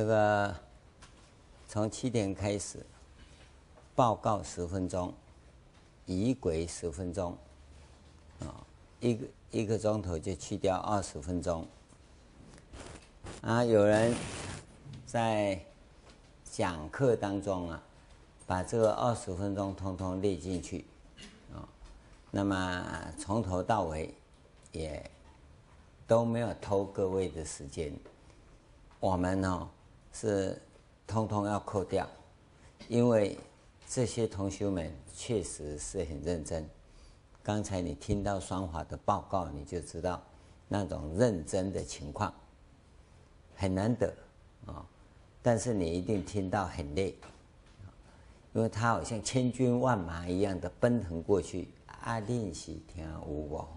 这个从七点开始，报告十分钟，仪轨十分钟，啊，一个一个钟头就去掉二十分钟。啊，有人在讲课当中啊，把这个二十分钟通通列进去，啊，那么从头到尾也都没有偷各位的时间，我们呢？是通通要扣掉，因为这些同学们确实是很认真。刚才你听到双华的报告，你就知道那种认真的情况很难得啊。但是你一定听到很累，因为他好像千军万马一样的奔腾过去。啊，练习天无我，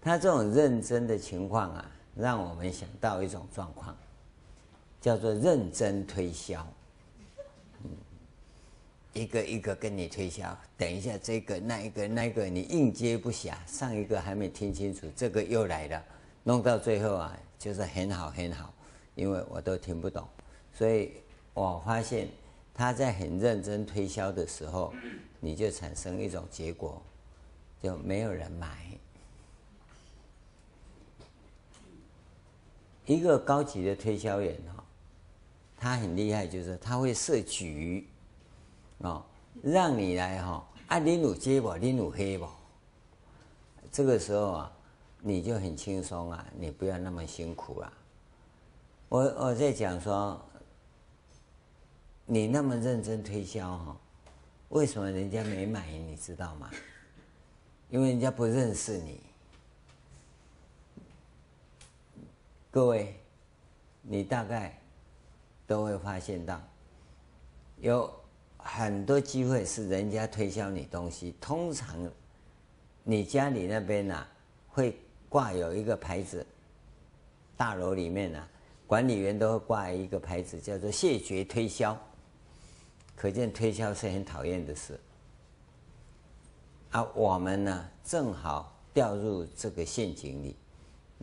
他这种认真的情况啊。让我们想到一种状况，叫做认真推销。嗯，一个一个跟你推销，等一下这个那一个那个你应接不暇，上一个还没听清楚，这个又来了，弄到最后啊，就是很好很好，因为我都听不懂，所以我发现他在很认真推销的时候，你就产生一种结果，就没有人买。一个高级的推销员哈，他很厉害，就是他会设局，啊，让你来哈，啊，你有接不，你有黑不，这个时候啊，你就很轻松啊，你不要那么辛苦啊。我我在讲说，你那么认真推销哈，为什么人家没买，你知道吗？因为人家不认识你。各位，你大概都会发现到，有很多机会是人家推销你东西。通常，你家里那边呐、啊，会挂有一个牌子，大楼里面呐、啊，管理员都会挂一个牌子，叫做“谢绝推销”。可见推销是很讨厌的事。啊，我们呢，正好掉入这个陷阱里。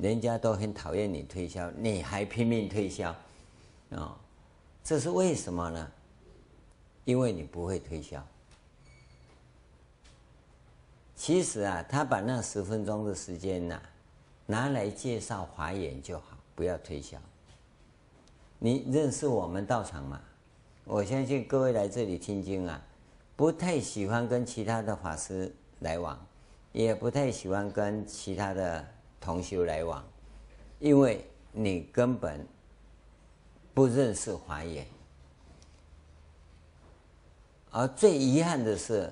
人家都很讨厌你推销，你还拼命推销，啊，这是为什么呢？因为你不会推销。其实啊，他把那十分钟的时间呐，拿来介绍华严就好，不要推销。你认识我们道场吗？我相信各位来这里听经啊，不太喜欢跟其他的法师来往，也不太喜欢跟其他的。同修来往，因为你根本不认识华严，而最遗憾的是，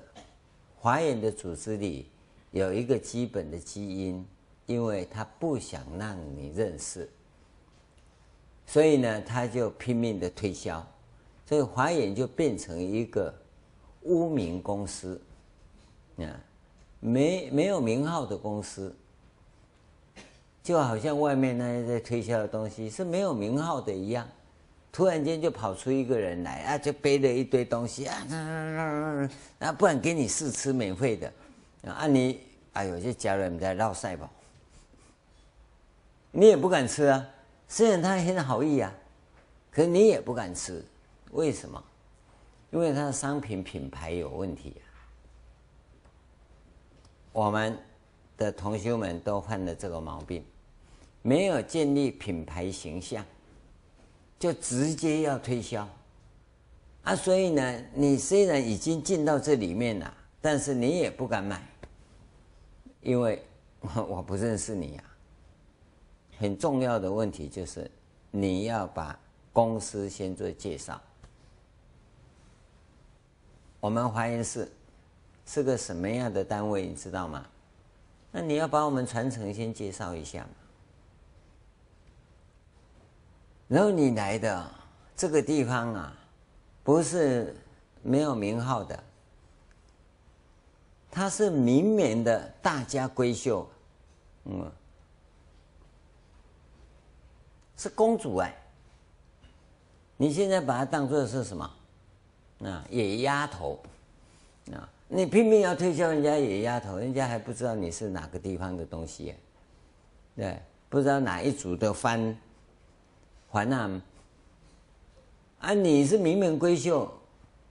华严的组织里有一个基本的基因，因为他不想让你认识，所以呢，他就拼命的推销，所以华严就变成一个无名公司，啊，没没有名号的公司。就好像外面那些在推销的东西是没有名号的一样，突然间就跑出一个人来啊，就背着一堆东西啊，啊啊，不然给你试吃免费的，啊你，哎呦，这家人在绕赛跑，你也不敢吃啊，虽然他很好意啊，可你也不敢吃，为什么？因为他的商品品牌有问题啊。我们的同学们都犯了这个毛病。没有建立品牌形象，就直接要推销啊！所以呢，你虽然已经进到这里面了，但是你也不敢买，因为 我不认识你呀。很重要的问题就是，你要把公司先做介绍。我们华严寺是个什么样的单位，你知道吗？那你要把我们传承先介绍一下。然后你来的这个地方啊，不是没有名号的，它是明面的大家闺秀，嗯，是公主哎。你现在把它当作是什么？啊，野丫头啊！你拼命要推销人家野丫头，人家还不知道你是哪个地方的东西，对，不知道哪一组的番。还啊？啊，你是名门闺秀，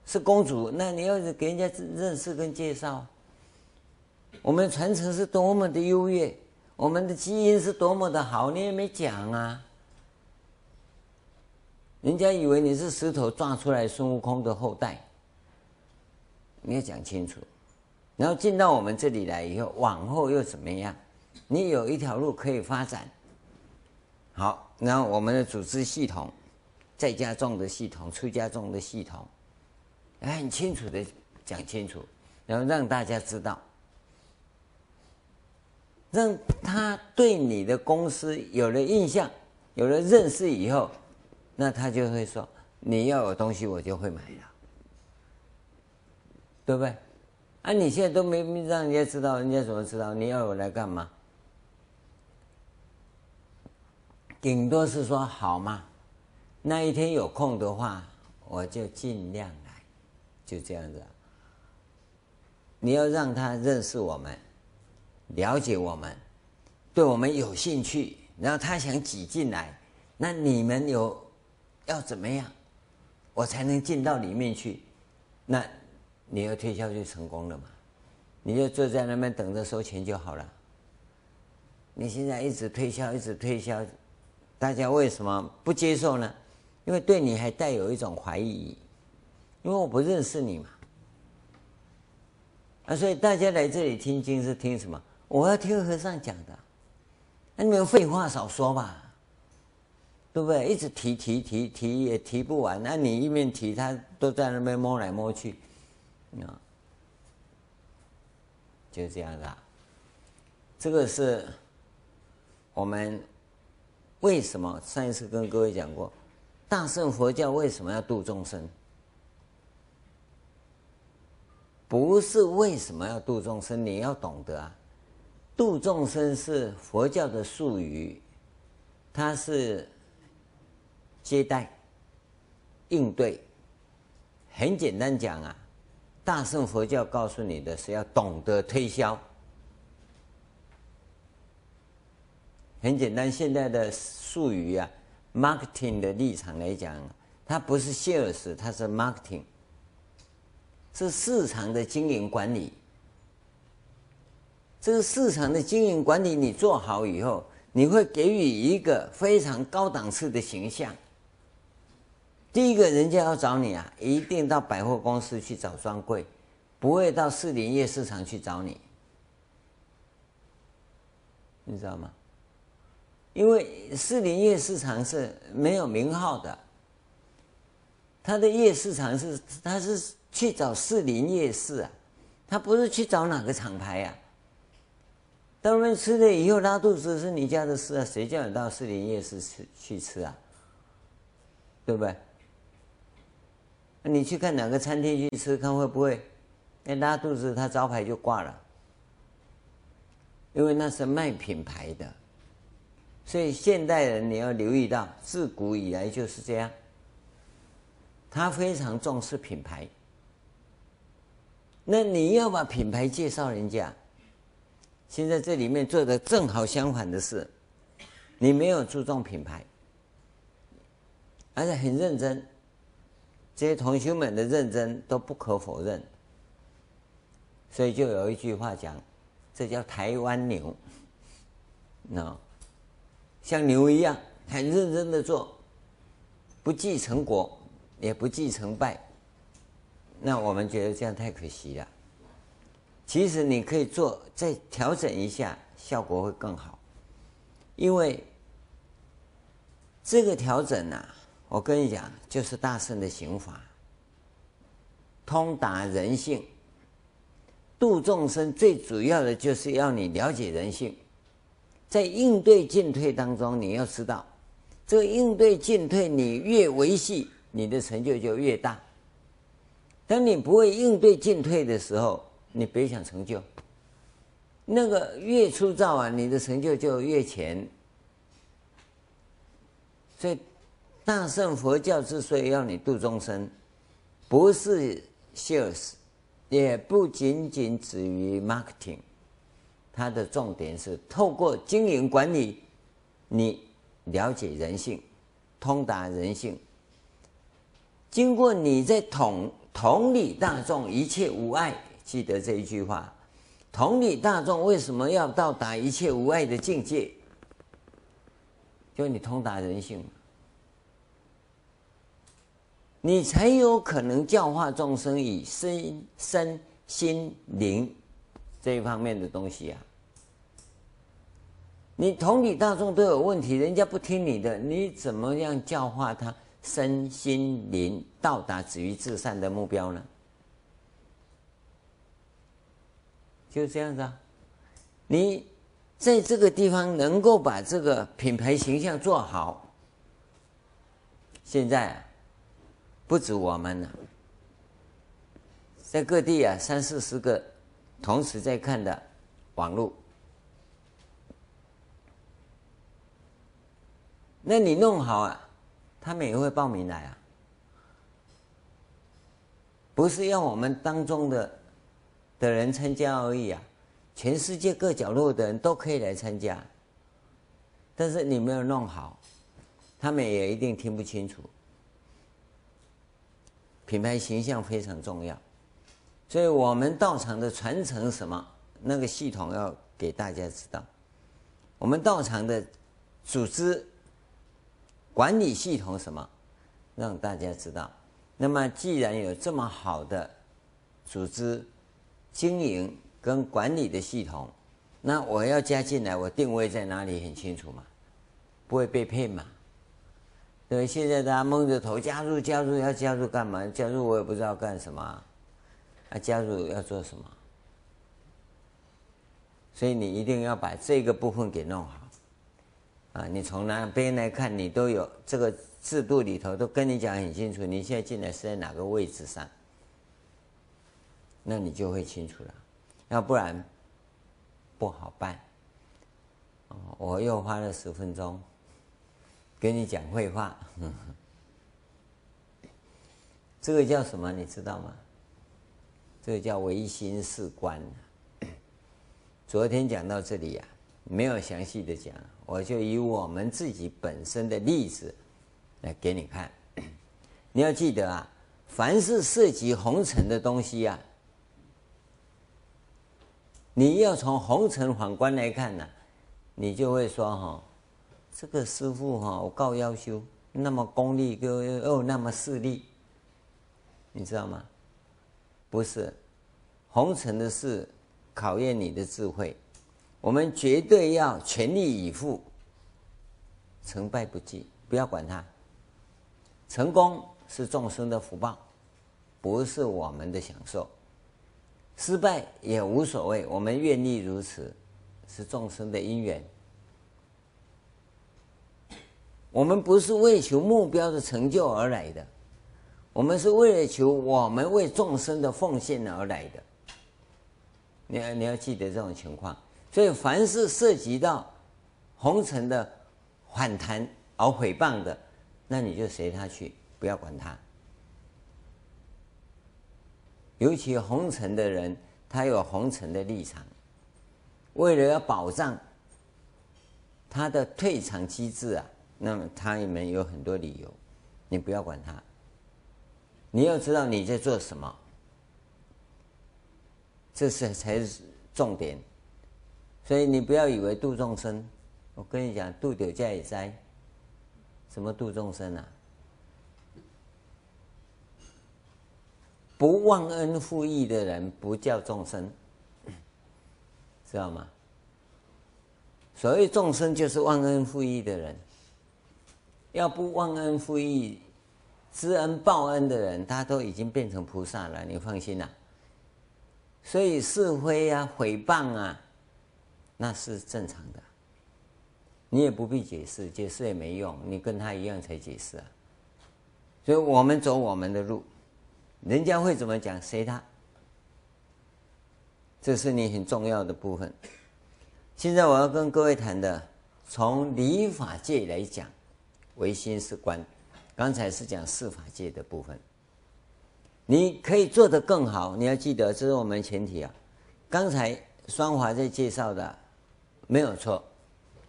是公主，那你要是给人家认识跟介绍，我们传承是多么的优越，我们的基因是多么的好，你也没讲啊。人家以为你是石头撞出来孙悟空的后代，你要讲清楚。然后进到我们这里来以后，往后又怎么样？你有一条路可以发展。好，然后我们的组织系统，在家众的系统，出家众的系统，很清楚的讲清楚，然后让大家知道，让他对你的公司有了印象，有了认识以后。那他就会说：“你要有东西，我就会买了，对不对？啊，你现在都没让人家知道，人家怎么知道？你要我来干嘛？顶多是说好嘛，那一天有空的话，我就尽量来，就这样子。你要让他认识我们，了解我们，对我们有兴趣，然后他想挤进来，那你们有。”要怎么样，我才能进到里面去？那你要推销就成功了嘛？你就坐在那边等着收钱就好了。你现在一直推销，一直推销，大家为什么不接受呢？因为对你还带有一种怀疑，因为我不认识你嘛。啊，所以大家来这里听经是听什么？我要听和尚讲的。那你们废话少说吧。对不对？一直提提提提也提不完，那你一面提，他都在那边摸来摸去，啊，就这样的。这个是我们为什么上一次跟各位讲过，大乘佛教为什么要度众生？不是为什么要度众生？你要懂得啊，度众生是佛教的术语，它是。接待、应对，很简单讲啊，大乘佛教告诉你的是要懂得推销。很简单，现在的术语啊，marketing 的立场来讲，它不是 sales，它是 marketing，是市场的经营管理。这个市场的经营管理你做好以后，你会给予一个非常高档次的形象。第一个人家要找你啊，一定到百货公司去找专柜，不会到士林夜市场去找你，你知道吗？因为士林夜市场是没有名号的，他的夜市场是他是去找士林夜市啊，他不是去找哪个厂牌呀、啊。到那边吃了以后拉肚子是你家的事啊，谁叫你到士林夜市吃去吃啊？对不对？你去看哪个餐厅去吃，看会不会，哎拉肚子，他招牌就挂了。因为那是卖品牌的，所以现代人你要留意到，自古以来就是这样。他非常重视品牌。那你要把品牌介绍人家，现在这里面做的正好相反的是，你没有注重品牌，而且很认真。这些同学们的认真都不可否认，所以就有一句话讲，这叫台湾牛，那像牛一样很认真的做，不计成果，也不计成败。那我们觉得这样太可惜了。其实你可以做，再调整一下，效果会更好。因为这个调整啊。我跟你讲，就是大圣的行法，通达人性，度众生最主要的就是要你了解人性，在应对进退当中，你要知道，这个应对进退，你越维系，你的成就就越大。当你不会应对进退的时候，你别想成就。那个越粗糙啊，你的成就就越浅。所以。大圣佛教之所以要你度众生，不是 sales，也不仅仅止于 marketing，它的重点是透过经营管理，你了解人性，通达人性。经过你在统统理大众，一切无碍，记得这一句话。统理大众为什么要到达一切无碍的境界？就你通达人性，你才有可能教化众生以身身心灵这一方面的东西啊。你同理大众都有问题，人家不听你的，你怎么样教化他身心灵到达止于至善的目标呢？就这样子啊，你。在这个地方能够把这个品牌形象做好，现在啊，不止我们了，在各地啊三四十个同时在看的网络，那你弄好啊，他们也会报名来啊，不是要我们当中的的人参加而已啊。全世界各角落的人都可以来参加，但是你没有弄好，他们也一定听不清楚。品牌形象非常重要，所以我们道场的传承什么，那个系统要给大家知道。我们道场的组织管理系统什么，让大家知道。那么既然有这么好的组织经营。跟管理的系统，那我要加进来，我定位在哪里很清楚嘛，不会被骗嘛。对，现在大家蒙着头加入加入要加入干嘛？加入我也不知道干什么，啊，加入要做什么？所以你一定要把这个部分给弄好，啊，你从哪边来看，你都有这个制度里头都跟你讲很清楚，你现在进来是在哪个位置上，那你就会清楚了。要不然不好办。我又花了十分钟跟你讲废话。这个叫什么？你知道吗？这个叫唯心是观。昨天讲到这里呀，没有详细的讲，我就以我们自己本身的例子来给你看。你要记得啊，凡是涉及红尘的东西啊。你要从红尘反观来看呢、你就会说哈，这个师傅哈，我告要修那么功利又又那么势利，你知道吗？不是，红尘的事考验你的智慧，我们绝对要全力以赴，成败不计，不要管它，成功是众生的福报，不是我们的享受。失败也无所谓，我们愿意如此，是众生的因缘。我们不是为求目标的成就而来的，我们是为了求我们为众生的奉献而来的。你要你要记得这种情况，所以凡是涉及到红尘的反弹而诽谤的，那你就随他去，不要管他。尤其红尘的人，他有红尘的立场，为了要保障他的退场机制啊，那么他里面有很多理由，你不要管他，你要知道你在做什么，这是才是重点，所以你不要以为度众生，我跟你讲，度丢家也哉，什么度众生啊？不忘恩负义的人不叫众生，知道吗？所谓众生就是忘恩负义的人。要不忘恩负义、知恩报恩的人，他都已经变成菩萨了，你放心啦。所以是非啊、诽谤啊，那是正常的。你也不必解释，解释也没用，你跟他一样才解释啊。所以我们走我们的路。人家会怎么讲？随他，这是你很重要的部分。现在我要跟各位谈的，从理法界来讲，唯心是观。刚才是讲事法界的部分，你可以做得更好。你要记得，这是我们前提啊。刚才双华在介绍的没有错，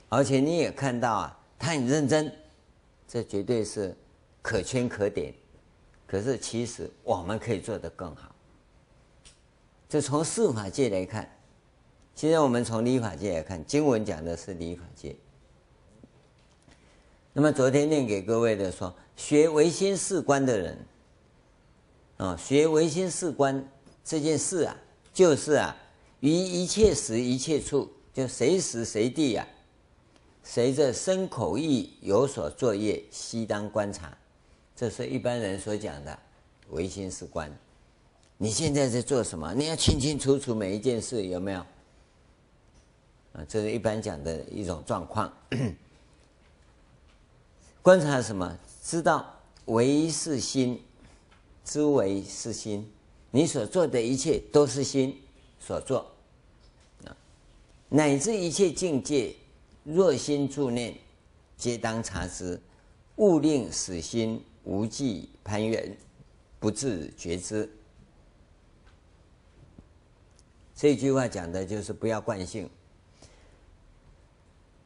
而且你也看到啊，他很认真，这绝对是可圈可点。可是其实我们可以做得更好。就从事法界来看，现在我们从理法界来看，经文讲的是理法界。那么昨天念给各位的说，学唯心是观的人，啊，学唯心是观这件事啊，就是啊，于一切时一切处，就随时随地啊，随着身口意有所作业，悉当观察。这是一般人所讲的唯心是观。你现在在做什么？你要清清楚楚每一件事有没有？啊，这是一般讲的一种状况。观察什么？知道唯是心，知唯是心。你所做的一切都是心所做。乃至一切境界，若心住念，皆当察之，勿令死心。无记攀缘，不自觉知。这句话讲的就是不要惯性，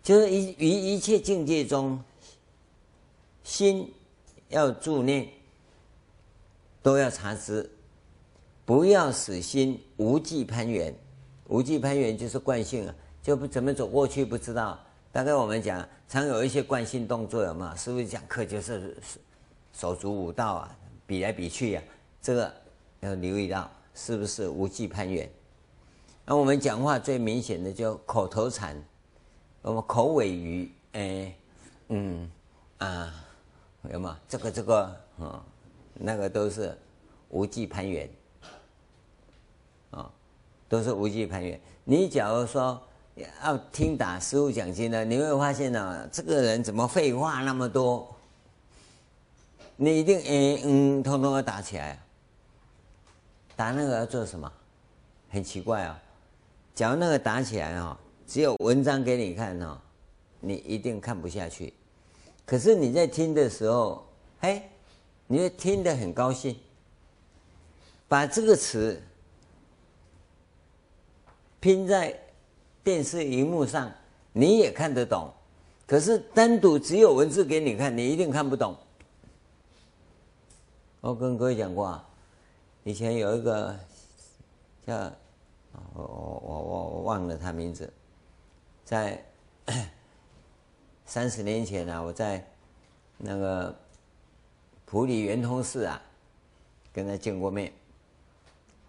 就是一于一切境界中，心要住念，都要察知，不要使心无记攀缘。无记攀缘就是惯性啊，就不怎么走过去不知道。大概我们讲常有一些惯性动作有吗？师父讲课就是。手足舞蹈啊，比来比去呀、啊，这个要留意到是不是无记攀缘？那我们讲话最明显的就口头禅，我们口尾语，哎，嗯啊，有嘛？这个这个，啊、那个都是无记攀缘，啊、都是无记攀援。你假如说要听打师父讲经呢，你会发现呢，这个人怎么废话那么多？你一定嗯嗯，通通要打起来，打那个要做什么？很奇怪啊、哦！假如那个打起来哦，只有文章给你看哦，你一定看不下去。可是你在听的时候，嘿，你会听得很高兴。把这个词拼在电视荧幕上，你也看得懂。可是单独只有文字给你看，你一定看不懂。我跟各位讲过啊，以前有一个叫我我我我忘了他名字，在三十年前啊，我在那个普里圆通寺啊跟他见过面。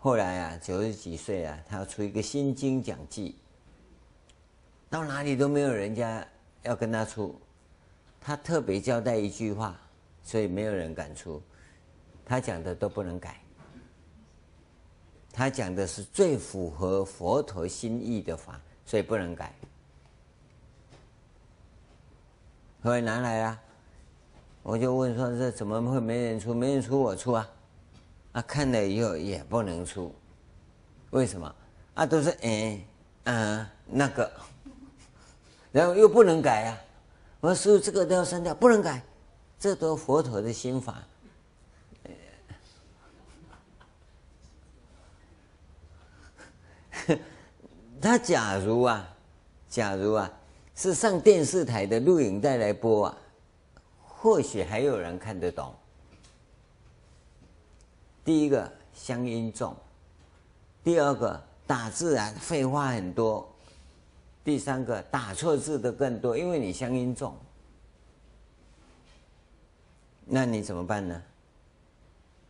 后来啊，九十几岁啊，他要出一个心经讲记，到哪里都没有人家要跟他出，他特别交代一句话，所以没有人敢出。他讲的都不能改，他讲的是最符合佛陀心意的法，所以不能改。后来拿来啊，我就问说：这怎么会没人出？没人出我出啊！啊，看了以后也不能出，为什么？啊，都是嗯嗯那个，然后又不能改啊！我说师这个都要删掉，不能改，这都佛陀的心法。他假如啊，假如啊，是上电视台的录影带来播啊，或许还有人看得懂。第一个乡音重，第二个打字啊废话很多，第三个打错字的更多，因为你乡音重。那你怎么办呢？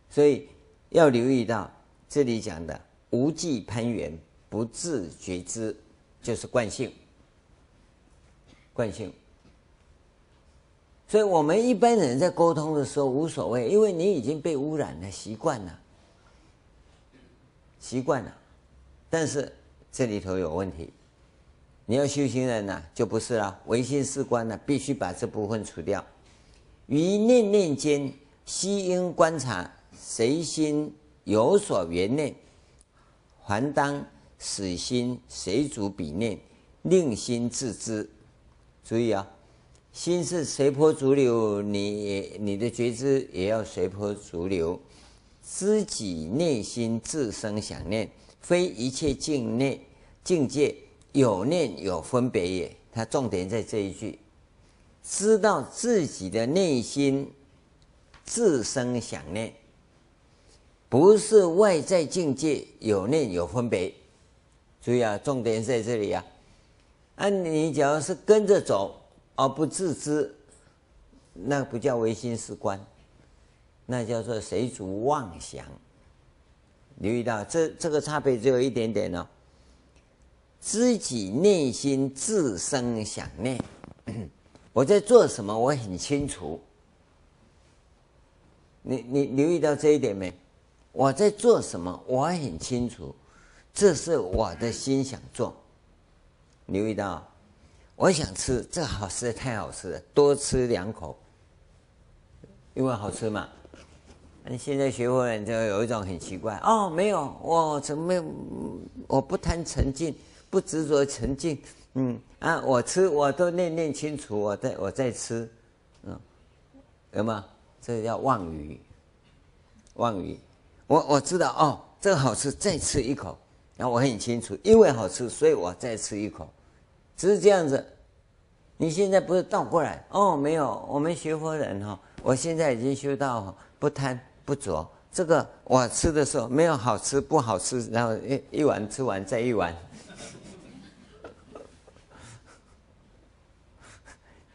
所以要留意到这里讲的无记攀缘。不自觉知，就是惯性。惯性。所以我们一般人在沟通的时候无所谓，因为你已经被污染了，习惯了，习惯了。但是这里头有问题，你要修行人呢，就不是了。唯心是观呢，必须把这部分除掉。于念念间，悉应观察，随心有所缘念，还当。使心随主彼念，令心自知。注意啊，心是随波逐流，你你的觉知也要随波逐流。知己内心自生想念，非一切境内境界有念有分别也。它重点在这一句：知道自己的内心自生想念，不是外在境界有念有分别。注意啊，重点在这里啊。啊，你只要是跟着走而不自知，那不叫唯心是观，那叫做随逐妄想。留意到这这个差别只有一点点哦。自己内心自生想念，我在做什么，我很清楚。你你留意到这一点没？我在做什么，我很清楚，这是我的心想做。留意到，我想吃这好吃，太好吃了，多吃两口，因为好吃嘛。你现在学佛人就有一种很奇怪哦，没有，我怎么？我不贪沉静。不执着沉静，嗯啊，我吃我都念念清楚，我在我在吃，嗯，有吗？这叫妄语，妄语。我我知道哦，这个好吃，再吃一口，然后我很清楚，因为好吃，所以我再吃一口，只是这样子。你现在不是倒过来哦？没有，我们学佛人哈，我现在已经修到不贪不着。这个我吃的时候没有好吃不好吃，然后一一碗吃完再一碗。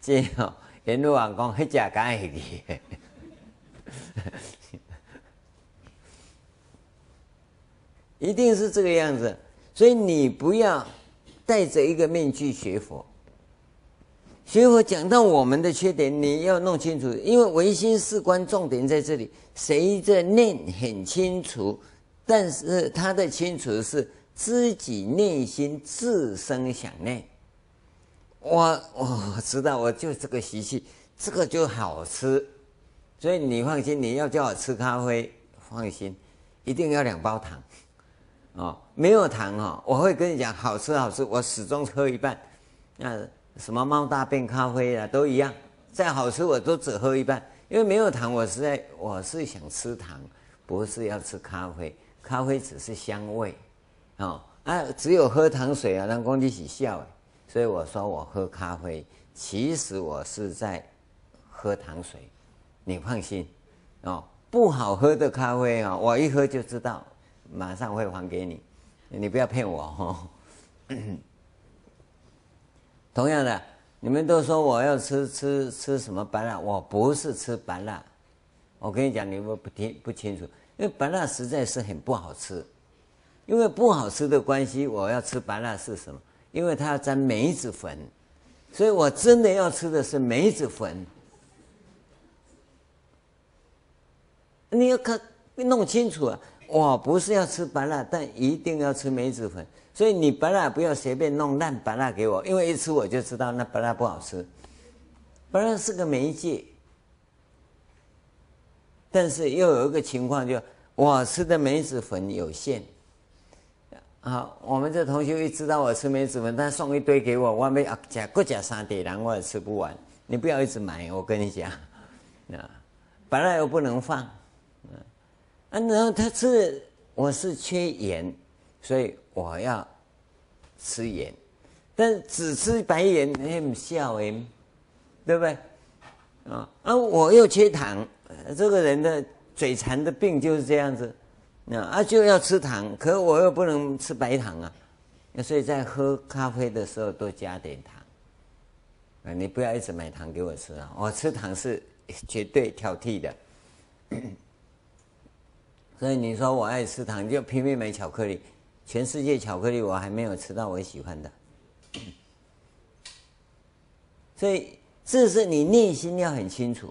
这样，阎罗王讲，迄只敢会去？一定是这个样子，所以你不要戴着一个面具学佛。学佛讲到我们的缺点，你要弄清楚，因为唯心是观，重点在这里。谁的念很清楚，但是他的清楚是自己内心自生想念。我我知道，我就这个习气，这个就好吃，所以你放心，你要叫我吃咖啡，放心，一定要两包糖，哦，没有糖哦，我会跟你讲好吃好吃，我始终喝一半，那什么猫大便咖啡啊都一样，再好吃我都只喝一半，因为没有糖，我实在我是想吃糖，不是要吃咖啡，咖啡只是香味，哦啊，只有喝糖水啊，让公鸡起笑。所以我说我喝咖啡，其实我是在喝糖水，你放心哦。不好喝的咖啡啊，我一喝就知道，马上会还给你，你不要骗我哈。同样的，你们都说我要吃吃吃什么白蜡，我不是吃白蜡，我跟你讲，你们不听不清楚，因为白蜡实在是很不好吃，因为不好吃的关系，我要吃白蜡是什么？因为它要沾梅子粉，所以我真的要吃的是梅子粉。你要看弄清楚啊！我不是要吃白蜡，但一定要吃梅子粉。所以你白蜡不要随便弄烂白蜡给我，因为一吃我就知道那白蜡不好吃。白蜡是个媒介，但是又有一个情况，就我吃的梅子粉有限。好，我们这同学一知道我吃梅子粉，他送一堆给我，我没啊，加各加三点，然后我也吃不完。你不要一直买，我跟你讲，啊，本来又不能放，啊，然后他吃，我是缺盐，所以我要吃盐，但只吃白盐，很笑哎，对不对？啊，啊，我又缺糖，这个人的嘴馋的病就是这样子。那啊就要吃糖，可我又不能吃白糖啊，所以在喝咖啡的时候多加点糖。啊，你不要一直买糖给我吃啊，我吃糖是绝对挑剔的。所以你说我爱吃糖，就拼命买巧克力，全世界巧克力我还没有吃到我喜欢的。所以这是你内心要很清楚，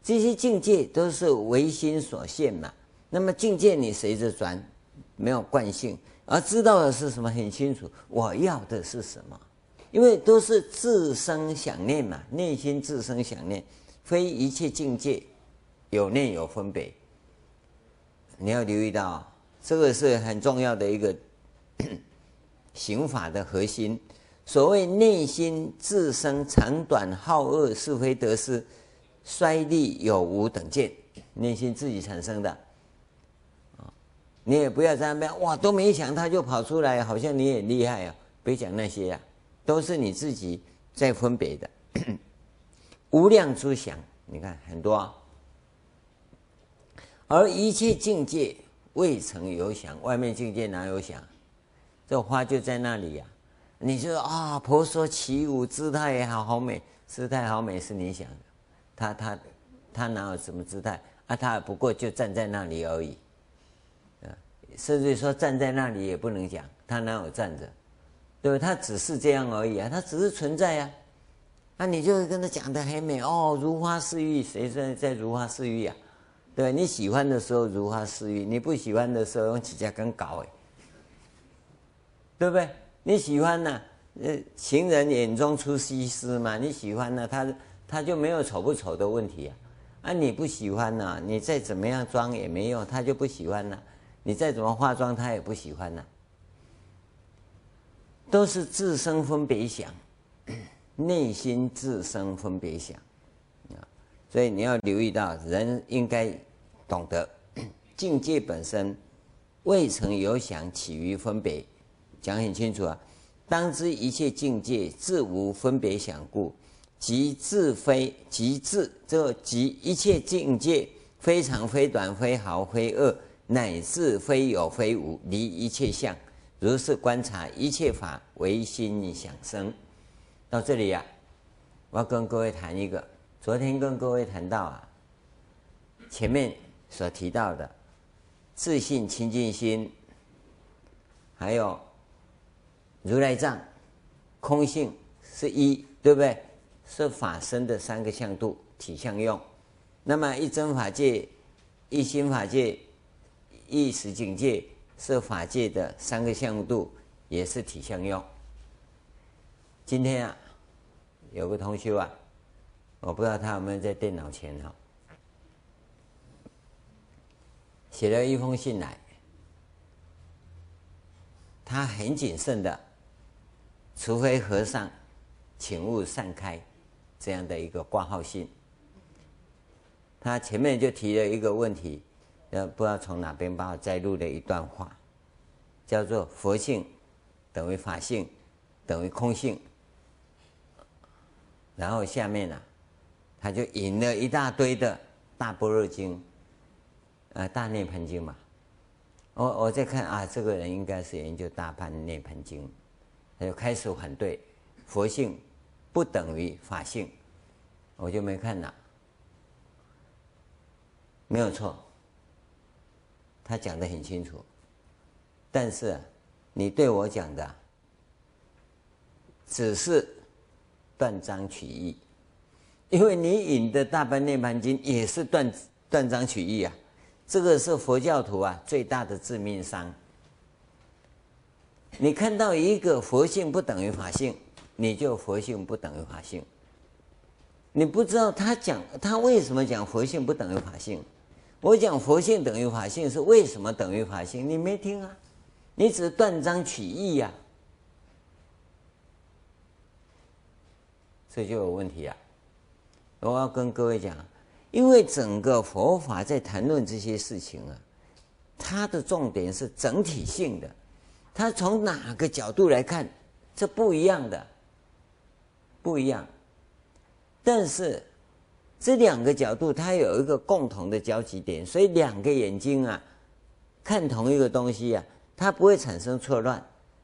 这些境界都是唯心所现嘛。那么境界你随着转，没有惯性，而知道的是什么很清楚，我要的是什么？因为都是自生想念嘛，内心自生想念，非一切境界有念有分别。你要留意到，这个是很重要的一个 刑法的核心。所谓内心自生长短好恶是非得失衰利有无等见，内心自己产生的。你也不要在那边哇，都没想他就跑出来，好像你也厉害啊！别讲那些、啊，都是你自己在分别的。无量诸想，你看很多啊。而一切境界未曾有想，外面境界哪有想？这花就在那里呀、你就啊，婆娑起舞，姿态也好好美，姿态好美是你想的，他他他哪有什么姿态啊？他不过就站在那里而已。甚至说站在那里也不能讲，他哪有站着？对吧？他只是这样而已啊，他只是存在啊。那你就跟他讲的很美哦，如花似玉，谁在在如花似玉啊？对，你喜欢的时候如花似玉，你不喜欢的时候用指甲根搞哎，对不对？你喜欢呢、呃，情人眼中出西施嘛，你喜欢呢、啊？他他就没有丑不丑的问题啊。啊，你不喜欢呢、你再怎么样装也没用，他就不喜欢了、你再怎么化妆，他也不喜欢了、都是自生分别想，内心自生分别想。所以你要留意到，人应该懂得 境界本身未曾有想，起于分别，讲很清楚啊。当知一切境界自无分别想故，即自非即自这即一切境界非长非短非好非恶，乃至非有非无，离一切相，如是观察一切法唯心想生。到这里呀、啊，我要跟各位谈一个。昨天跟各位谈到啊，前面所提到的自信清净心，还有如来藏、空性是一，对不对？是法身的三个相度体相用。那么一真法界、一心法界、一时境界是法界的三个相度，也是体相用。今天啊，有个同学啊。我不知道他有没有在电脑前哈，写了一封信来，他很谨慎的，除非和尚，请勿散开，这样的一个挂号信。他前面就提了一个问题，呃，不知道从哪边把我摘录了一段话，叫做“佛性等于法性等于空性”，然后下面呢、他就引了一大堆的大般若经，呃，大涅槃经嘛。我我在看啊，这个人应该是研究大般涅槃经，他就开始反对佛性不等于法性，我就没看了。没有错，他讲的很清楚，但是你对我讲的只是断章取义。因为你引的大般涅槃经也是断断章取义啊，这个是佛教徒啊最大的致命伤。你看到一个佛性不等于法性，你就佛性不等于法性。你不知道他讲他为什么讲佛性不等于法性？我讲佛性等于法性是为什么等于法性？你没听啊？你只是断章取义呀，这就有问题啊。我要跟各位讲，因为整个佛法在谈论这些事情啊，它的重点是整体性的，它从哪个角度来看，这不一样的，不一样。但是这两个角度它有一个共同的交集点，所以两个眼睛啊，看同一个东西啊，它不会产生错乱。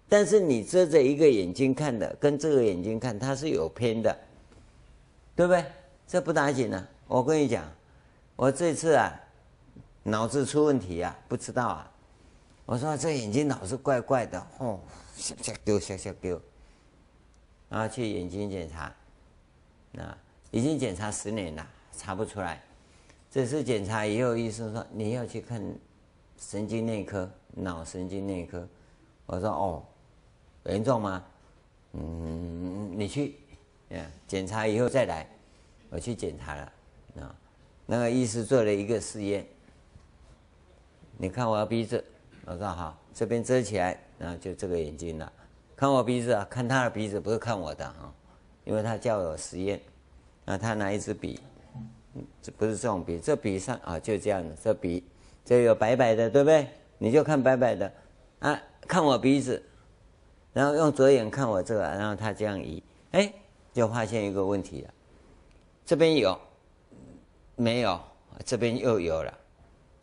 但是你遮着一个眼睛看的，跟这个眼睛看，它是有偏的，对不对？这不打紧呢、我跟你讲，我这次啊，脑子出问题啊，不知道啊。我说这眼睛老是怪怪的，哦，吓吓丢，吓吓丢。然后去眼睛检查，啊，已经检查十年了，查不出来。这次检查以后，医生说你要去看神经内科，脑神经内科。我说哦，严重吗？嗯，你去，检查以后再来。我去检查了，啊，那个医师做了一个试验。你看我的鼻子，我说好，这边遮起来，然后就这个眼睛了。看我鼻子啊，看他的鼻子，不是看我的啊，因为他叫我实验。啊，他拿一支笔，这不是这种笔，这笔上啊就这样的，这笔这有白白的，对不对？你就看白白的，啊，看我鼻子，然后用左眼看我这个，然后他这样移，哎，就发现一个问题了。这边有没有？这边又有了，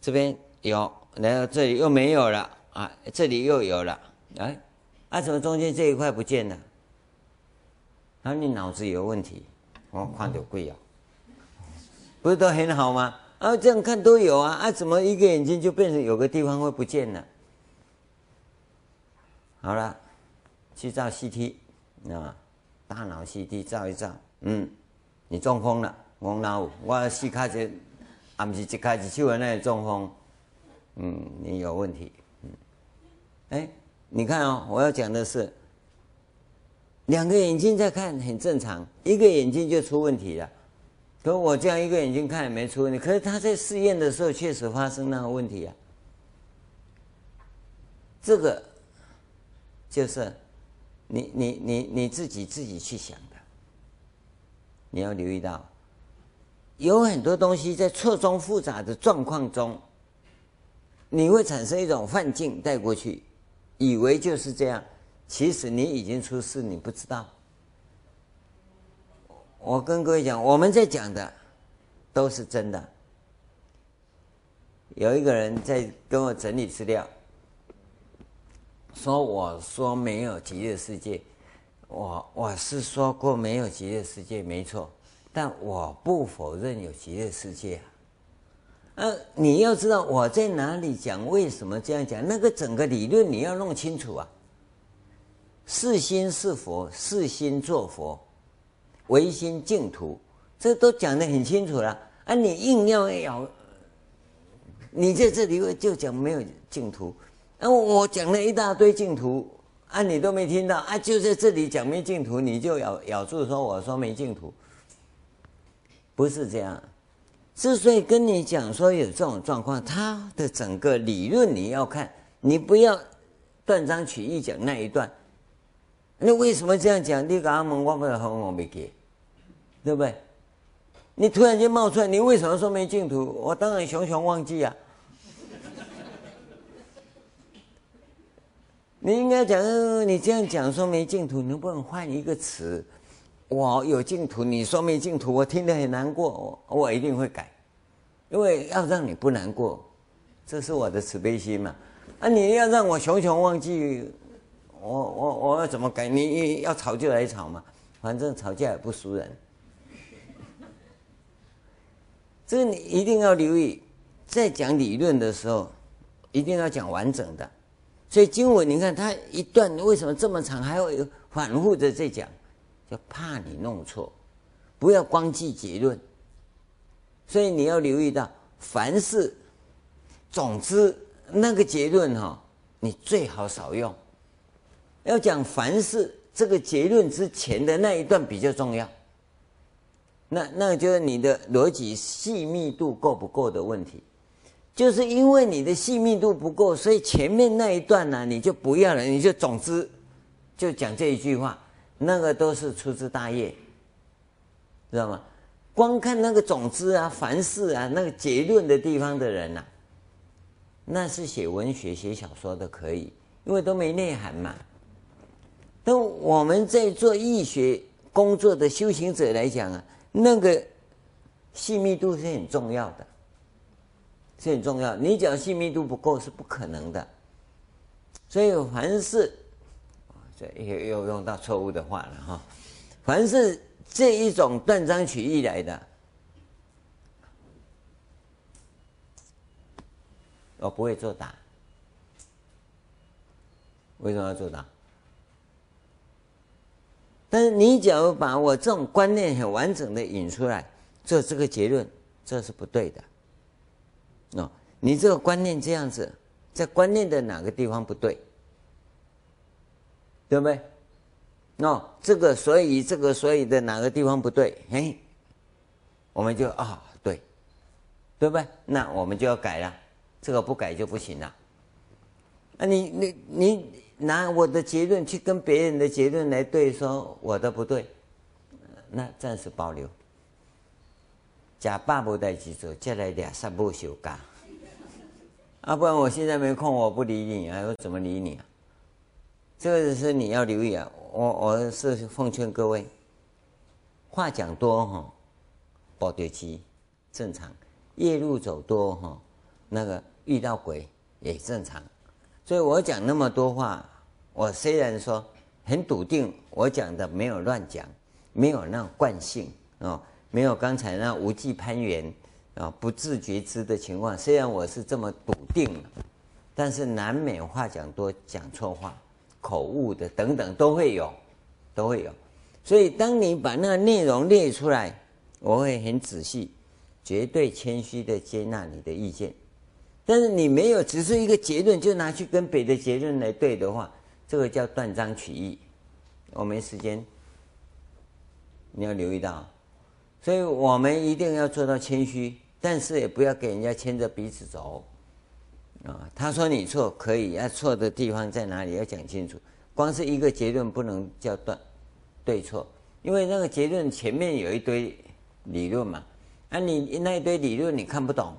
这边有，然后这里又没有了啊，这里又有了，哎，啊，怎么中间这一块不见了？啊，你脑子有问题，我看就贵啊，不是都很好吗？啊，这样看都有啊，啊，怎么一个眼睛就变成有个地方会不见了？好了，去照 CT 啊，大脑 CT 照一照，嗯，你中风了，我脑我四开始，啊不是一开始就有那个中风，嗯，你有问题，嗯，哎，你看哦，我要讲的是，两个眼睛在看很正常，一个眼睛就出问题了。可我这样一个眼睛看也没出问题，可是他在试验的时候确实发生那个问题啊。这个就是你你你你自己自己去想的，你要留意到，有很多东西在错综复杂的状况中，你会产生一种幻境带过去，以为就是这样，其实你已经出事，你不知道。我跟各位讲，我们在讲的都是真的。有一个人在跟我整理资料，说我说没有极乐世界，我我是说过没有极乐世界没错，但我不否认有极乐世界啊。呃，你要知道我在哪里讲，为什么这样讲，那个整个理论你要弄清楚啊。是心是佛，是心作佛。唯心净土，这都讲得很清楚了啊！你硬要咬，你在这里就讲没有净土，啊，我讲了一大堆净土啊，你都没听到啊！就在这里讲没净土，你就咬咬住说我说没净土，不是这样。之所以跟你讲说有这种状况，他的整个理论你要看，你不要断章取义讲那一段。你为什么这样讲？你跟阿门，我不知道，我没给。对不对？你突然间冒出来，你为什么说没净土？我当然熊熊忘记啊！你应该讲，你这样讲说没净土，能不能换一个词？我有净土，你说没净土，我听得很难过，我我一定会改，因为要让你不难过，这是我的慈悲心嘛。啊，你要让我熊熊忘记，我我我要怎么改？你要吵就来吵嘛，反正吵架也不输人。这个你一定要留意，在讲理论的时候，一定要讲完整的。所以经文你看它一段为什么这么长，还会反复的在讲，就怕你弄错，不要光记结论。所以你要留意到，凡事，总之那个结论哈，你最好少用。要讲凡事这个结论之前的那一段比较重要。那那就是你的逻辑细密度够不够的问题，就是因为你的细密度不够，所以前面那一段呢，你就不要了，你就总之就讲这一句话，那个都是粗枝大叶，知道吗？光看那个总之啊、凡事啊、那个结论的地方的人呐、那是写文学、写小说的可以，因为都没内涵嘛。但我们在做易学工作的修行者来讲啊。那个细密度是很重要的，是很重要。你讲细密度不够是不可能的，所以凡是，这又又用到错误的话了哈。凡是这一种断章取义来的，我不会作答。为什么要作答？但是你假如把我这种观念很完整的引出来，做这个结论，这是不对的。哦，你这个观念这样子，在观念的哪个地方不对？对不对？哦，这个所以这个所以的哪个地方不对？哎，我们就啊、对，对不对？那我们就要改了，这个不改就不行了。啊，你你你。拿我的结论去跟别人的结论来对，说我的不对，那暂时保留。假爸不带记住，再来俩三不休假。啊，不然我现在没空，我不理你，啊！我怎么理你啊？这个是你要留意啊。我我是奉劝各位，话讲多哈，保掉机正常，夜路走多哈，那个遇到鬼也正常。所以我讲那么多话，我虽然说很笃定，我讲的没有乱讲，没有那种惯性啊，没有刚才那无记攀援啊，不自觉知的情况。虽然我是这么笃定，但是难免话讲多，讲错话，口误的等等都会有，都会有。所以当你把那个内容列出来，我会很仔细，绝对谦虚的接纳你的意见。但是你没有，只是一个结论就拿去跟别的结论来对的话，这个叫断章取义。我没时间，你要留意到，所以我们一定要做到谦虚，但是也不要给人家牵着鼻子走。啊，他说你错可以，要错的地方在哪里要讲清楚。光是一个结论不能叫断对错，因为那个结论前面有一堆理论嘛，啊，你那一堆理论你看不懂。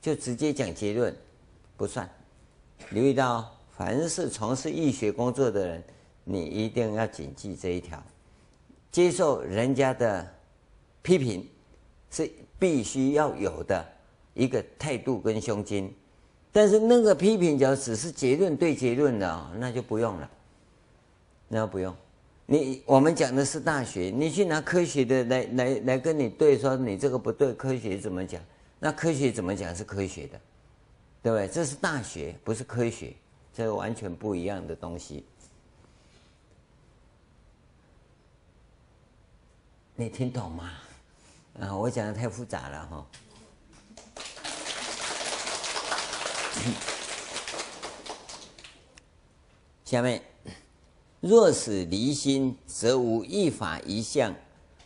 就直接讲结论，不算。留意到，凡是从事易学工作的人，你一定要谨记这一条：接受人家的批评是必须要有的一个态度跟胸襟。但是那个批评，只要只是结论对结论的，那就不用了。那不用。你我们讲的是大学，你去拿科学的来来来跟你对说，你这个不对，科学怎么讲？那科学怎么讲是科学的，对不对？这是大学，不是科学，这完全不一样的东西。你听懂吗？啊，我讲的太复杂了哈。下面，若使离心，则无一法一相，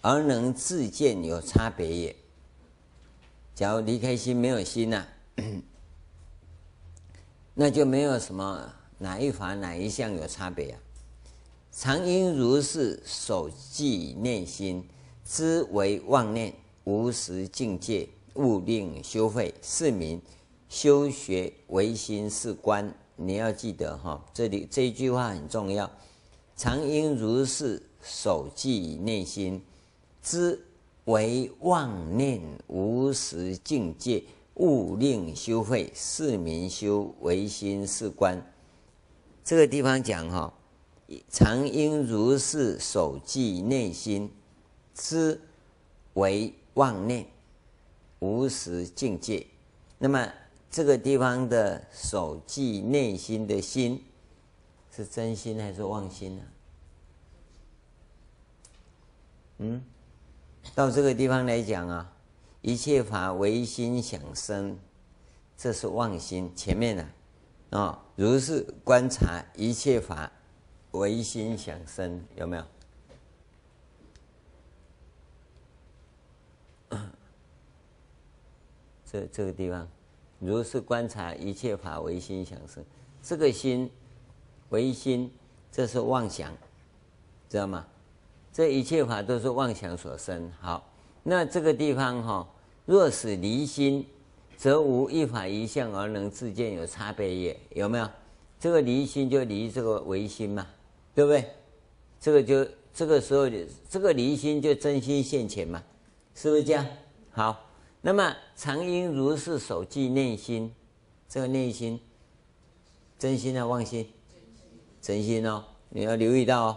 而能自见有差别也。假如离开心没有心呐、那就没有什么哪一法哪一项有差别啊。常应如是守记念心，知为妄念，无实境界，勿令修废。是名修学唯心是观。你要记得哈，这里这一句话很重要。常应如是守记内心，知。为妄念无实境界，勿令修废。是名修唯心是观。这个地方讲哈，常应如是守记内心，知为妄念无实境界。那么这个地方的守记内心的心，是真心还是妄心呢？嗯？到这个地方来讲啊，一切法唯心想生，这是妄心。前面呢，啊，如是观察一切法唯心想生，有没有？这这个地方，如是观察一切法唯心想生，这个心唯心，这是妄想，知道吗？这一切法都是妄想所生。好，那这个地方哈、哦，若使离心，则无一法一相而能自见有差别也。有没有？这个离心就离这个唯心嘛，对不对？这个就这个时候，这个离心就真心现前嘛，是不是这样？好，那么常应如是守记内心，这个内心，真心的妄心，真心哦，你要留意到哦。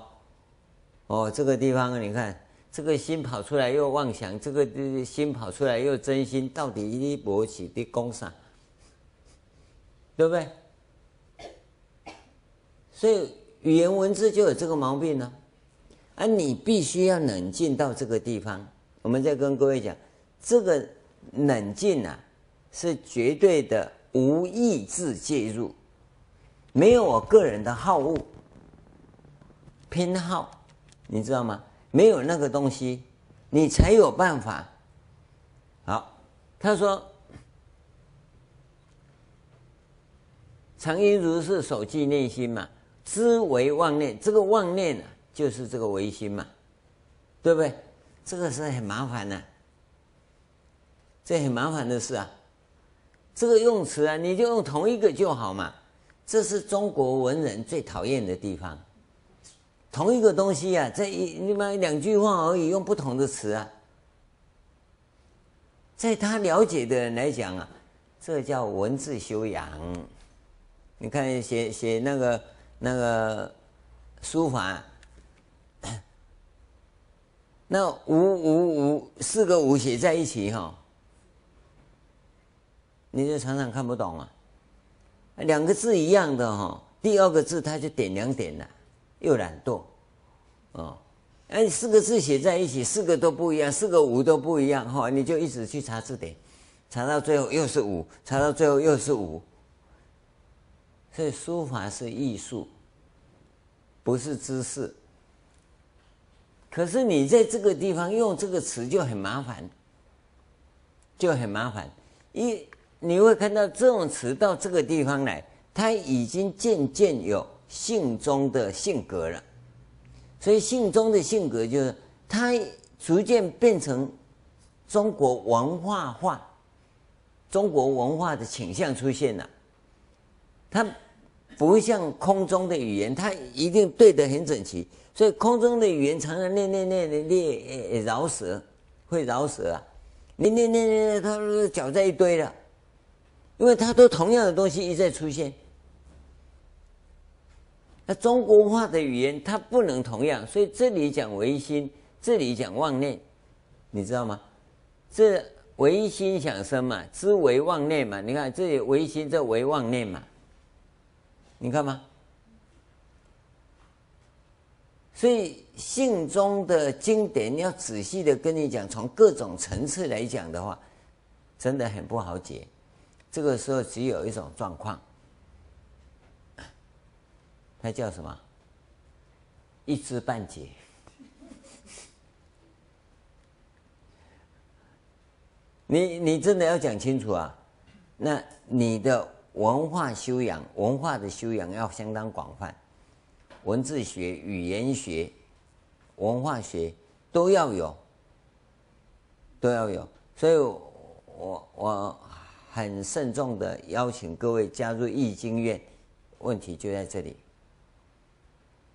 哦，这个地方你看，这个心跑出来又妄想，这个心跑出来又真心，到底一搏起的功啥？对不对？所以语言文字就有这个毛病呢。而你必须要冷静到这个地方。我们再跟各位讲，这个冷静啊，是绝对的无意志介入，没有我个人的好恶偏好。你知道吗？没有那个东西，你才有办法。好，他说：“常应如是守记内心嘛，知为妄念。这个妄念啊，就是这个唯心嘛，对不对？这个是很麻烦的，这很麻烦的事啊。这个用词啊，你就用同一个就好嘛。这是中国文人最讨厌的地方。”同一个东西啊，这一你妈两句话而已，用不同的词啊。在他了解的人来讲啊，这叫文字修养。你看写写那个那个书法，那五五五四个五写在一起哈，你就常常看不懂啊。两个字一样的哈，第二个字它就点两点了，又懒惰，哦，哎，四个字写在一起，四个都不一样，四个五都不一样哈，你就一直去查字典，查到最后又是五，查到最后又是五。所以书法是艺术，不是知识。可是你在这个地方用这个词就很麻烦，就很麻烦。一你会看到这种词到这个地方来，它已经渐渐有性中的性格了。所以性中的性格就是它逐渐变成中国文化化，中国文化的倾向出现了，它。不像空中的语言，它一定对得很整齐。所以空中的语言常常念念念念念饶舌，会饶舌啊！念念念念，它都搅在一堆了，因为它都同样的东西一再出现。那中国话的语言它不能同样，所以这里讲唯心，这里讲妄念，你知道吗？这唯心想生嘛，知为妄念嘛。你看这里唯心，这为妄念嘛。你看吗？所以性中的经典要仔细的跟你讲，从各种层次来讲的话，真的很不好解。这个时候只有一种状况，它叫什么？一知半解。你你真的要讲清楚啊？那你的。文化修养，文化的修养要相当广泛，文字学、语言学、文化学都要有，都要有。所以我我很慎重的邀请各位加入易经院，问题就在这里，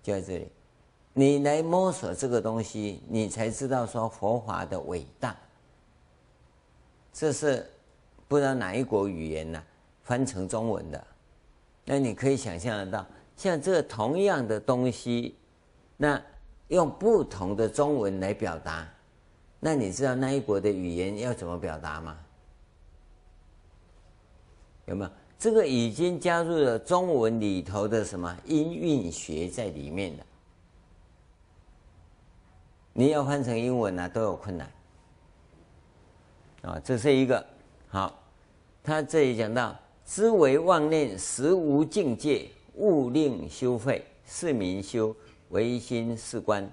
就在这里，你来摸索这个东西，你才知道说佛法的伟大。这是不知道哪一国语言呢、翻成中文的，那你可以想象得到，像这同样的东西，那用不同的中文来表达，那你知道那一国的语言要怎么表达吗？有没有？这个已经加入了中文里头的什么音韵学在里面了？你要翻成英文啊，都有困难。啊，这是一个好，他这里讲到。知为妄念，实无境界，勿令修废。是名修唯心是观。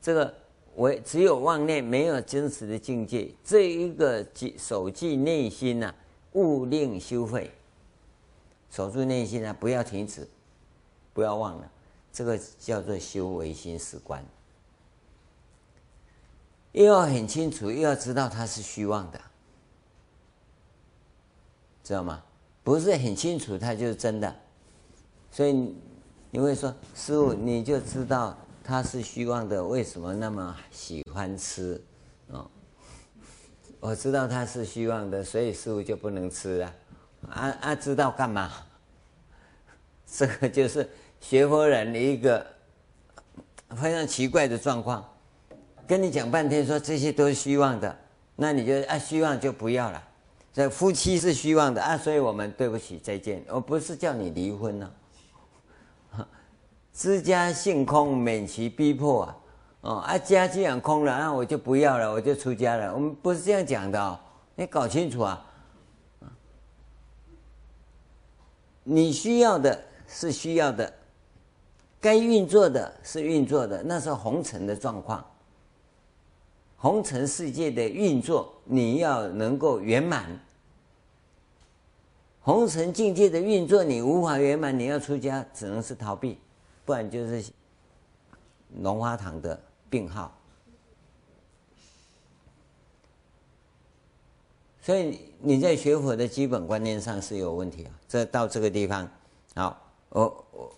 这个唯只有妄念，没有真实的境界。这一个守记内心呐、勿令修废。守住内心啊，不要停止，不要忘了。这个叫做修唯心是观。又要很清楚，又要知道它是虚妄的，知道吗？不是很清楚，它就是真的，所以你会说，师傅你就知道它是虚妄的，为什么那么喜欢吃？哦，我知道它是虚妄的，所以师父就不能吃啊。啊啊，知道干嘛？这个就是学佛人的一个非常奇怪的状况，跟你讲半天说这些都是虚妄的，那你就啊虚妄就不要了。这夫妻是虚妄的啊，所以我们对不起，再见。我不是叫你离婚呢、啊，知家性空，免其逼迫啊。哦啊，家既然空了，那我就不要了，我就出家了。我们不是这样讲的哦，你搞清楚啊。你需要的是需要的，该运作的是运作的，那是红尘的状况。红尘世界的运作，你要能够圆满；红尘境界的运作，你无法圆满，你要出家，只能是逃避，不然就是龙华堂的病号。所以你在学佛的基本观念上是有问题啊！这到这个地方，好，我我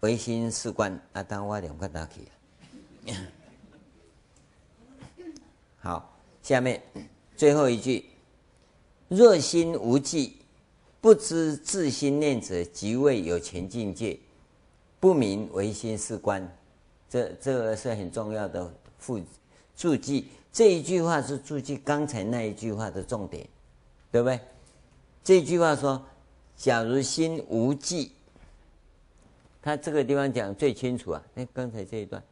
唯心是观啊，当我两个大去。好，下面最后一句：若心无记，不知自心念者，即谓有前境界，不明唯心是观。这这个是很重要的附注记。这一句话是注记刚才那一句话的重点，对不对？这句话说：假如心无记，他这个地方讲最清楚啊。哎，刚才这一段。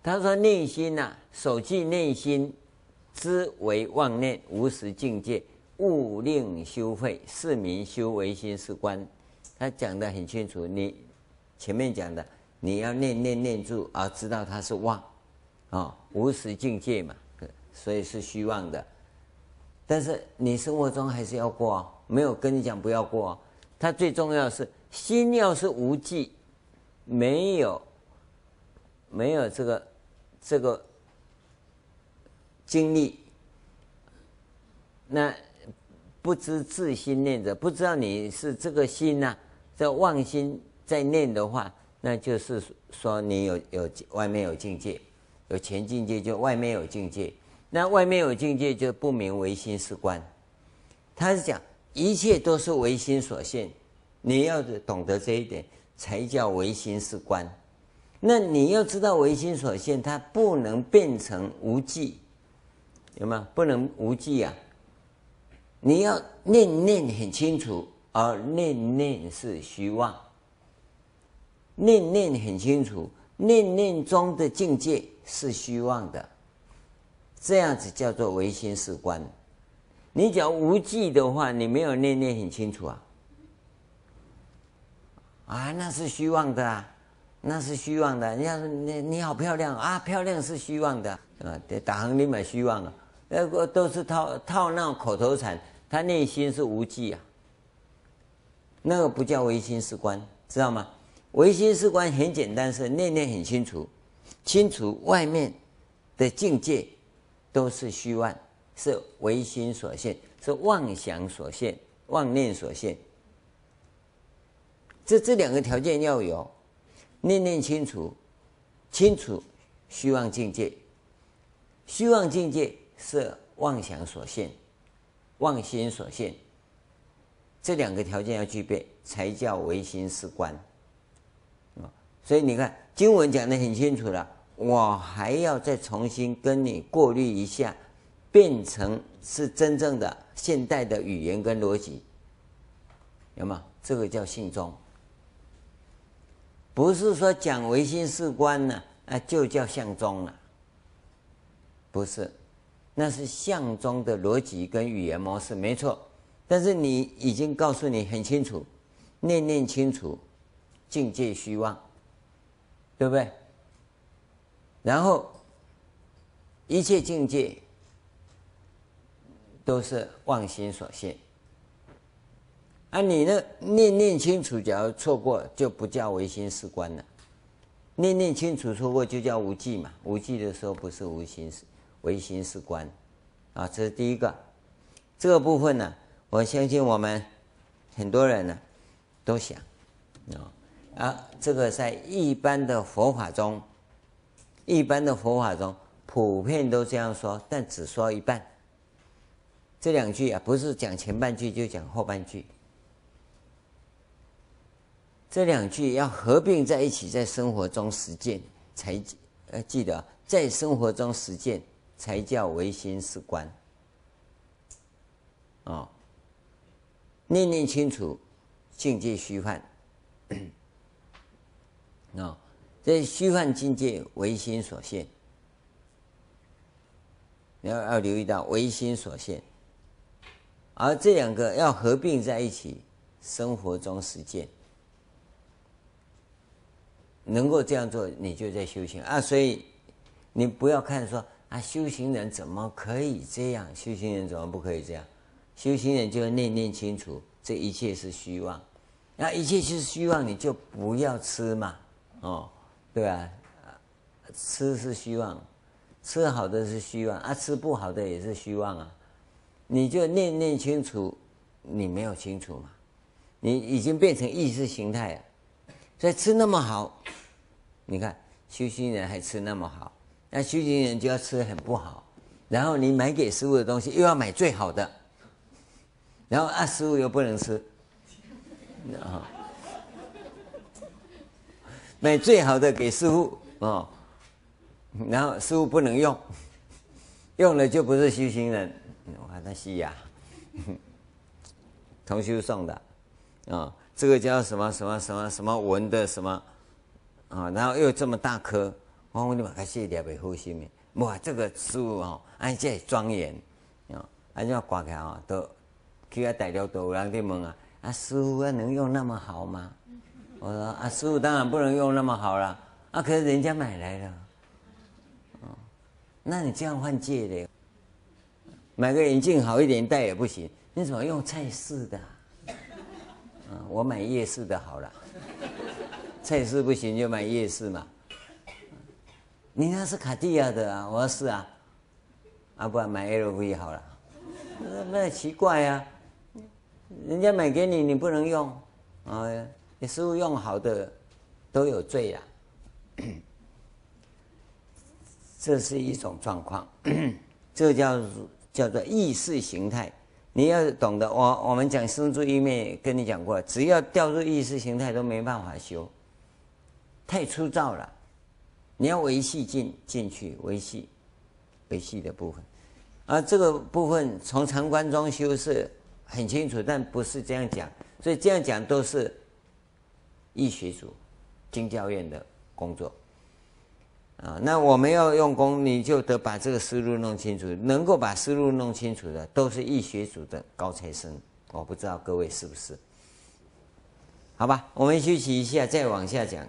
他说：“内心呐、守记内心，知为妄念，无实境界，勿令修慧，是名修唯心是观。”他讲的很清楚。你前面讲的，你要念念念住，啊知道它是妄，啊、无实境界嘛，所以是虚妄的。但是你生活中还是要过啊，没有跟你讲不要过啊。他最重要是心要是无记，没有，没有这个。这个经历，那不知自心念者，不知道你是这个心呐、啊，这妄心在念的话，那就是说你有有外面有境界，有前境界就外面有境界，那外面有境界就不明唯心是观。他是讲一切都是唯心所现，你要懂得这一点，才叫唯心是观。那你要知道唯心所现，它不能变成无记，有没有？不能无记啊！你要念念很清楚，而念念是虚妄。念念很清楚，念念中的境界是虚妄的，这样子叫做唯心是观。你讲无记的话，你没有念念很清楚啊，啊，那是虚妄的啊。那是虚妄的，人家说你你好漂亮啊，漂亮是虚妄的啊，打横你买虚妄啊，那个都是套套那种口头禅，他内心是无记啊，那个不叫唯心是观，知道吗？唯心是观很简单，是念念很清楚，清楚外面的境界都是虚妄，是唯心所现，是妄想所现，妄念所现，这这两个条件要有。念念清楚，清楚虚妄境界，虚妄境界是妄想所现，妄心所现，这两个条件要具备，才叫唯心是观。所以你看经文讲的很清楚了，我还要再重新跟你过滤一下，变成是真正的现代的语言跟逻辑，有吗？这个叫信中。不是说讲唯心是观呢，啊，就叫相中了。不是，那是相中的逻辑跟语言模式，没错。但是你已经告诉你很清楚，念念清楚，境界虚妄，对不对？然后一切境界都是妄心所现。啊，你呢？念念清楚，假如错过，就不叫唯心是观了。念念清楚错过，就叫无记嘛。无记的时候，不是无心是唯心是观，啊，这是第一个。这个部分呢，我相信我们很多人呢都想，啊，啊，这个在一般的佛法中，一般的佛法中普遍都这样说，但只说一半。这两句啊，不是讲前半句，就讲后半句。这两句要合并在一起，在生活中实践才呃记得，在生活中实践才叫唯心是观。哦，念念清楚，境界虚幻。哦，这虚幻境界唯心所现，你要要留意到唯心所现，而这两个要合并在一起，生活中实践。能够这样做，你就在修行啊！所以你不要看说啊，修行人怎么可以这样？修行人怎么不可以这样？修行人就要念念清楚，这一切是虚妄。那一切是虚妄，你就不要吃嘛，哦，对吧？吃是虚妄，吃好的是虚妄啊，吃不好的也是虚妄啊。你就念念清楚，你没有清楚嘛？你已经变成意识形态了。所以吃那么好，你看修行人还吃那么好，那修行人就要吃得很不好。然后你买给师父的东西又要买最好的，然后啊师父又不能吃，啊，买最好的给师父哦，然后师父不能用，用了就不是修行人，我看他是呀，同修送的，啊，这个叫什么什么什么什么纹的什么，啊，然后又这么大颗，我问你们，开始也袂好心的。哇，这个师傅哦，安这庄严，哦，安这挂起来哦，都去啊大了都有人在问啊，啊师傅啊能用那么好吗？我说啊师傅当然不能用那么好了，啊可是人家买来了，哦，那你这样换戒的，买个眼镜好一点戴也不行，你怎么用蔡司的？啊，我买夜市的好了，蔡司不行就买夜市嘛。你那是卡地亚的啊？我说是啊，啊不然买 LV 好了，那那奇怪呀、啊，人家买给你你不能用，啊，你师傅用好的都有罪呀、啊，这是一种状况，这叫叫做意识形态，你要懂得，我我们讲生住意灭跟你讲过，只要掉入意识形态都没办法修，太粗糙了。你要维系进进去，维系维系的部分，而这个部分从禅观中修是很清楚，但不是这样讲，所以这样讲都是易学组经教院的工作啊。那我们要用功，你就得把这个思路弄清楚，能够把思路弄清楚的，都是易学组的高材生。我不知道各位是不是？好吧，我们休息一下，再往下讲。